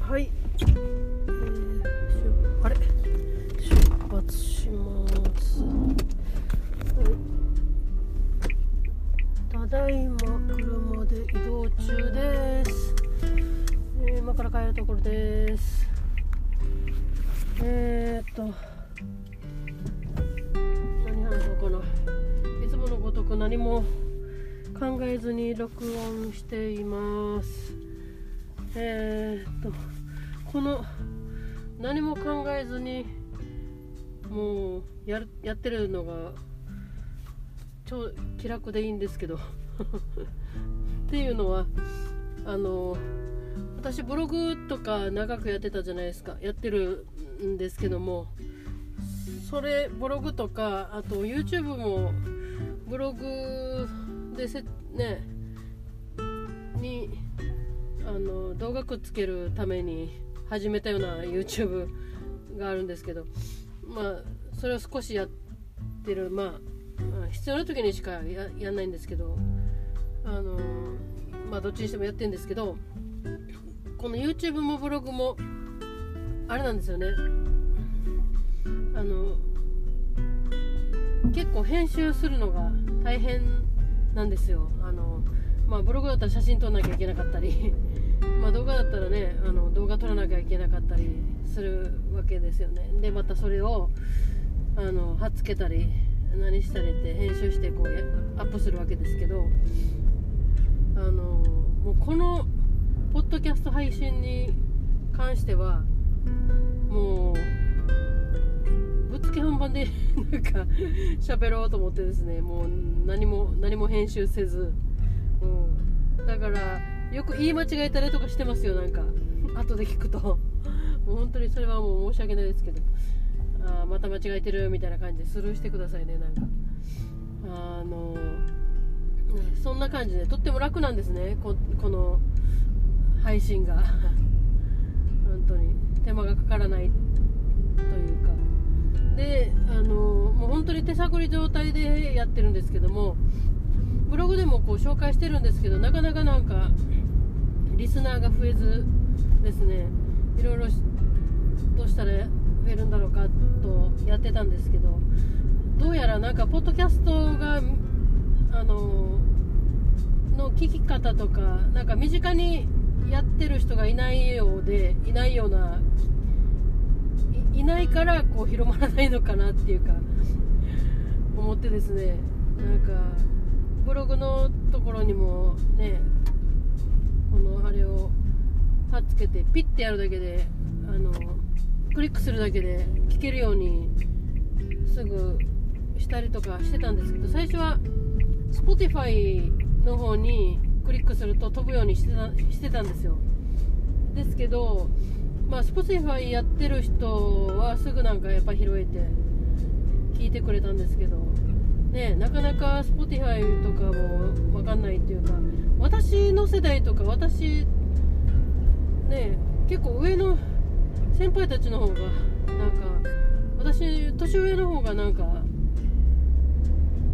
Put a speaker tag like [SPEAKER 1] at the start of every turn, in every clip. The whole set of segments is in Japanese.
[SPEAKER 1] はい、えー、あれ？出発します。はい。ただいま車で移動中です、えー、今から帰るところです。えー、っと何話そうかな。いつものごとく何も考えずに録音しています。えー、っとこの何も考えずにもうややってるのが超気楽でいいんですけど。っていうのはあの私ブログとか長くやってたじゃないですか。やってるんですけども。それブログとかあと YouTube もブログでせねにあの動画くっつけるために始めたような YouTube があるんですけどまあそれを少しやってるまあ必要な時にしかややんないんですけどあのまあどっちにしてもやってるんですけどこの YouTube もブログもあれなんですよね。あの結構編集するのが大変なんですよ。あのまあブログだったら写真撮らなきゃいけなかったり ま動画だったらねあの動画撮らなきゃいけなかったりするわけですよね。でまたそれをあの貼っつけたり何したりって編集してこうアップするわけですけどあのもうこのポッドキャスト配信に関してはもうぶっつけ本番でなんか喋ろうと思ってですねもう何も何も編集せず、だからよく言い間違えたりとかしてますよなんか。後で聞くと。もう本当にそれはもう申し訳ないですけど。あまた間違えてるみたいな感じでスルーしてくださいねなんか。あのそんな感じでとっても楽なんですね。ここの配信が。本当に手間がかからないというか。であのもう本当に手探り状態でやってるんですけどもブログでもこう紹介してるんですけどなかなかなんかリスナーが増えずですねいろいろどうしたら増えるんだろうかとやってたんですけどどうやらなんかポッドキャストがあのの聞き方とかなんか身近にやってる人がいないようでいないようないいないからこう広まらないのかなっていうか思ってですねなんかブログのところにもねこのあれを貼っつけてピッてやるだけであのクリックするだけで聞けるようにすぐしたりとかしてたんですけど最初は Spotify の方にクリックすると飛ぶようにしてたしてたんですよ。ですけどまあ Spotify やってる人はすぐなんかやっぱ拾えて聞いてくれたんですけどねなかなか Spotify とかも分かんないっていうか私の世代とか私ね結構上の先輩たちの方がなんか私年上の方がなんか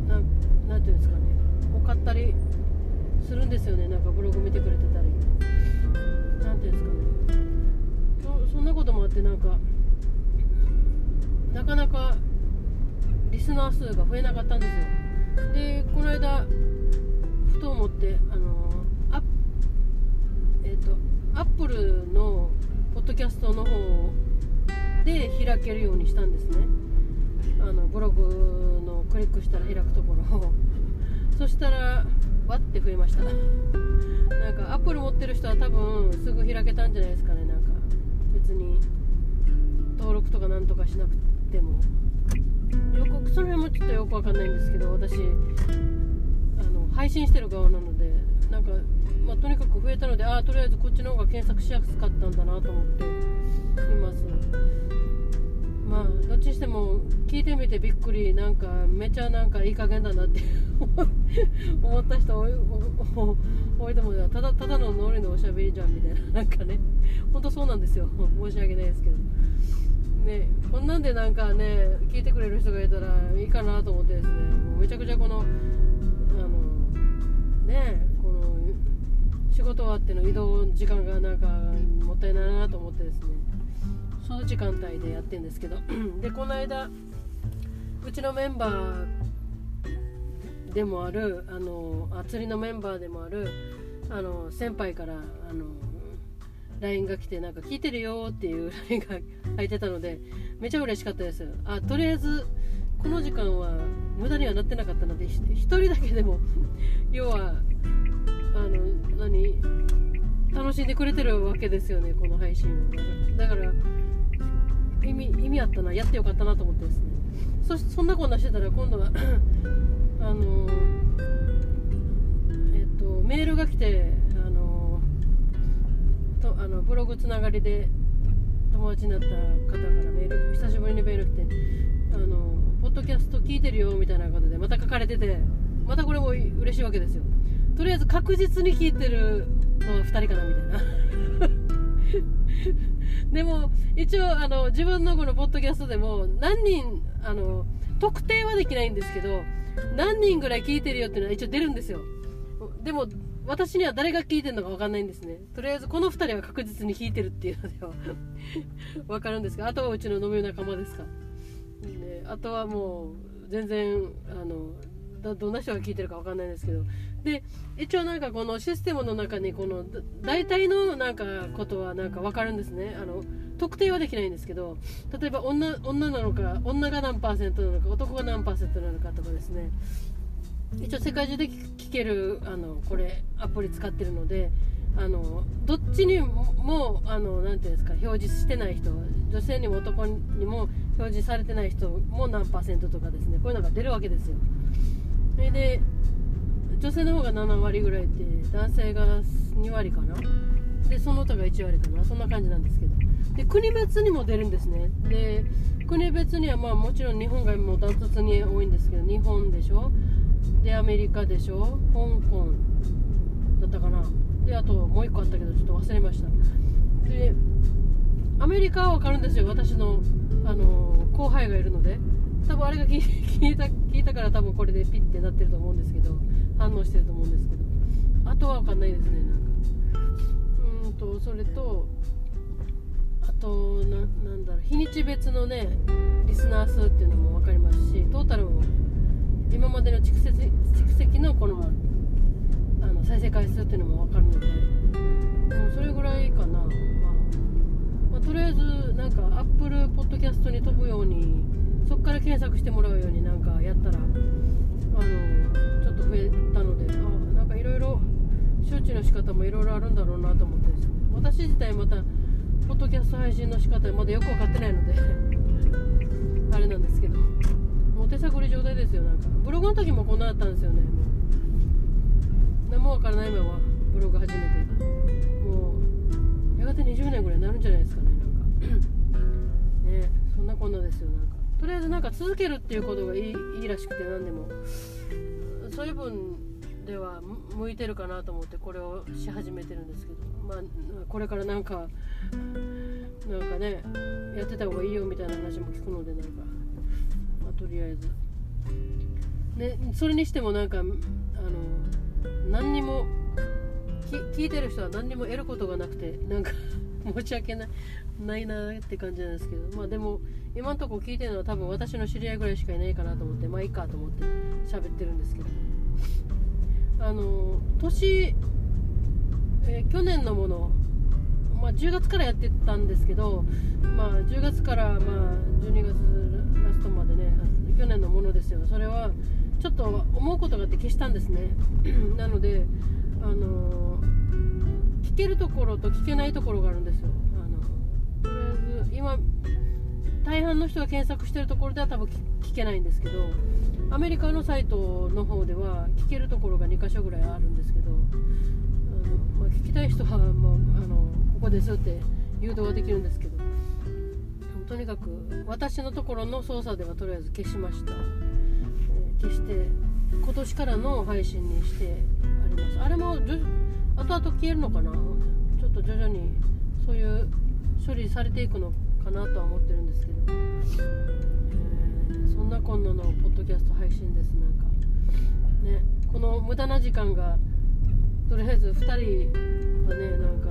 [SPEAKER 1] なんなんていうんですかね多かったりするんですよねなんかブログ見てくれてたり。なんていうんですかね。そそんなこともあってなんかなかなかリスナー数が増えなかったんですよ。でこの間ふと思ってあのアッえっ、とアップルのポッドキャストの方で開けるようにしたんですね。あのブログのクリックしたら開くところを。そしたらわって増えました。なんかアップル持ってる人は多分すぐ開けたんじゃないですかね。なんか別に登録とかなんとかしなくても。よくその辺もちょっとよくわかんないんですけど私あの配信してる側なのでなんか、まあ、とにかく増えたのでああとりあえずこっちの方が検索しやすかったんだなと思っています。まあどっちにしても聞いてみてびっくりなんかめちゃなんかいい加減だなって思った人多い多いと思う。よただただのノリのおしゃべりじゃんみたいななんかね。本当そうなんですよ。申し訳ないですけど。ねこんなんでなんかね聞いてくれる人がいたらいいかなと思ってですね。もうめちゃくちゃこのあのねこの仕事終わっての移動時間がなんかもったいないなと思ってですね。その時間帯でやってるんですけど。でこの間うちのメンバーでもあるあの釣りのメンバーでもあるあの先輩からあの LINE が来てなんか聞いてるよっていう LINE が入ってたのでめちゃ嬉しかったです。あとりあえずこの時間は無駄にはなってなかったので1人だけでも 要はあの何楽しんでくれてるわけですよねこの配信をだから意味意味あったなやってよかったなと思ってですね。そそんなこんなしてたら今度は あのえっとメールが来てあのとあのブログつながりで友達になった方からメール久しぶりにメール来てあのポッドキャスト聞いてるよみたいなことでまた書かれててまたこれも嬉しいわけですよ。とりあえず確実に聞いてるのは2人かなみたいな。でも一応あの自分のこのポッドキャストでも何人あの特定はできないんですけど何人ぐらい聞いてるよっていうのは一応出るんですよ。でも私には誰が聞いてるのか分かんないんですね。とりあえずこの2人は確実に聞いてるっていうのでは 分かるんですがあとはうちの飲み仲間ですか。であとはもう全然あのどんな人が聞いてるか分かんないんですけど。で一応なんかこのシステムの中にこの大体のなんかことはなんか分かるんですね。あの特定はできないんですけど例えば女女なのか女が何パーセントなのか男が何パーセントなのかとかですね。一応世界中で聞けるあのこれアプリ使ってるのであのどっちにもあのなていうんですか表示してない人女性にも男にも表示されてない人も何パーセントとかですねこういうのが出るわけですよ。それで女性の方が7割ぐらいって男性が2割かな？でその他が1割かな？そんな感じなんですけど。で国別にも出るんですね。で国別にはまあもちろん日本がもうダントツに多いんですけど日本でしょ？でアメリカでしょ？香港だったかな？であともう1個あったけどちょっと忘れました。でアメリカは分かるんですよ。私の、あの後輩がいるので。多分あれが聞い た聞いたから多分これでピッてなってると思うんですけど。反応してると思うんですけど。あとは分かんないですねなんか。うんとそれとあとななんだろう。日にち別のねリスナー数っていうのも分かりますしトータルも今までの蓄積蓄積のこのあの再生回数っていうのも分かるのでもうそれぐらいかな、まあ、まあ、とりあえずなんかアップルポッドキャストに飛ぶようにそこから検索してもらうようになんかやったらあのちょっと増えたのであなんかいろいろ周知の仕方もいろいろあるんだろうなと思って私自体またポッドキャスト配信の仕方まだよく分かってないので手探り状態ですよなんか。ブログの時もこんなだったんですよね。もう何も分からないままブログ始めて。もうやがて20年ぐらいになるんじゃないですかねなんか。ねそんなこんなですよなんか。とりあえずなんか続けるっていうことがいいいいらしくて何でも。そういう分では向いてるかなと思ってこれをし始めてるんですけど。まあこれからなんかなんかねやってた方がいいよみたいな話も聞くのでなんか、とりあえず。ねそれにしてもなんかあの何にも聞いてる人は何にも得ることがなくてなんか 申し訳ないないなって感じなんですけど。まあでも今んとこ聞いてるのは多分私の知り合いぐらいしかいないかなと思ってまあいいかと思って喋ってるんですけど。あの年、えー、去年のもの、まあ、10月からやってたんですけど、まあ、10月からまあ12月ラストまで去年のものですよ。それはちょっと思うことがあって消したんですね。なのであの聞けるところと聞けないところがあるんですよ。あのとりあえず今大半の人が検索してるところでは多分聞けないんですけどアメリカのサイトの方では聞けるところが2箇所ぐらいあるんですけどあの、まあ、聞きたい人はもうあのここですって誘導はできるんですけどとにかく私のところの操作ではとりあえず消しました、え、消して今年からの配信にしてあります。あれも後々消えるのかな？ちょっと徐々にそういう処理されていくのかなとは思ってるんですけど。えそんなこんなのポッドキャスト配信ですなんか。ねこの無駄な時間がとりあえず2人がねなんか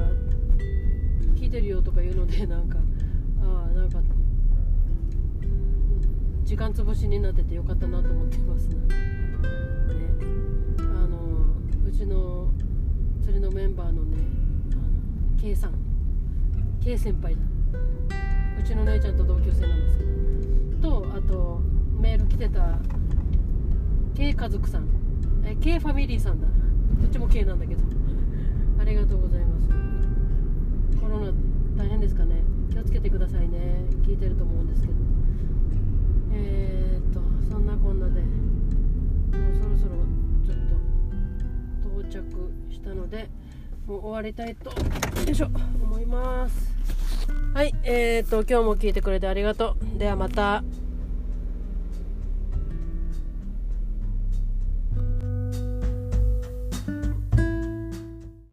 [SPEAKER 1] 聞いてるよとか言うのでなんか。ああなんか時間潰しになっててよかったなと思ってますね。ね。あのうちの釣りのメンバーのねあの K さん。K 先輩だ。うちの姉ちゃんと同級生なんですけど。とあとメール来てた K 家族さん。え K ファミリーさんだ。どっちも K なんだけど。ありがとうございます。コロナ大変ですかね。気をつけてくださいね。聞いてると思うんですけど。えー、っとそんなこんなでもうそろそろちょっと到着したのでもう終わりたいとよいしょ思います。はいえー、っと今日も聞いてくれてありがとう。ではまた。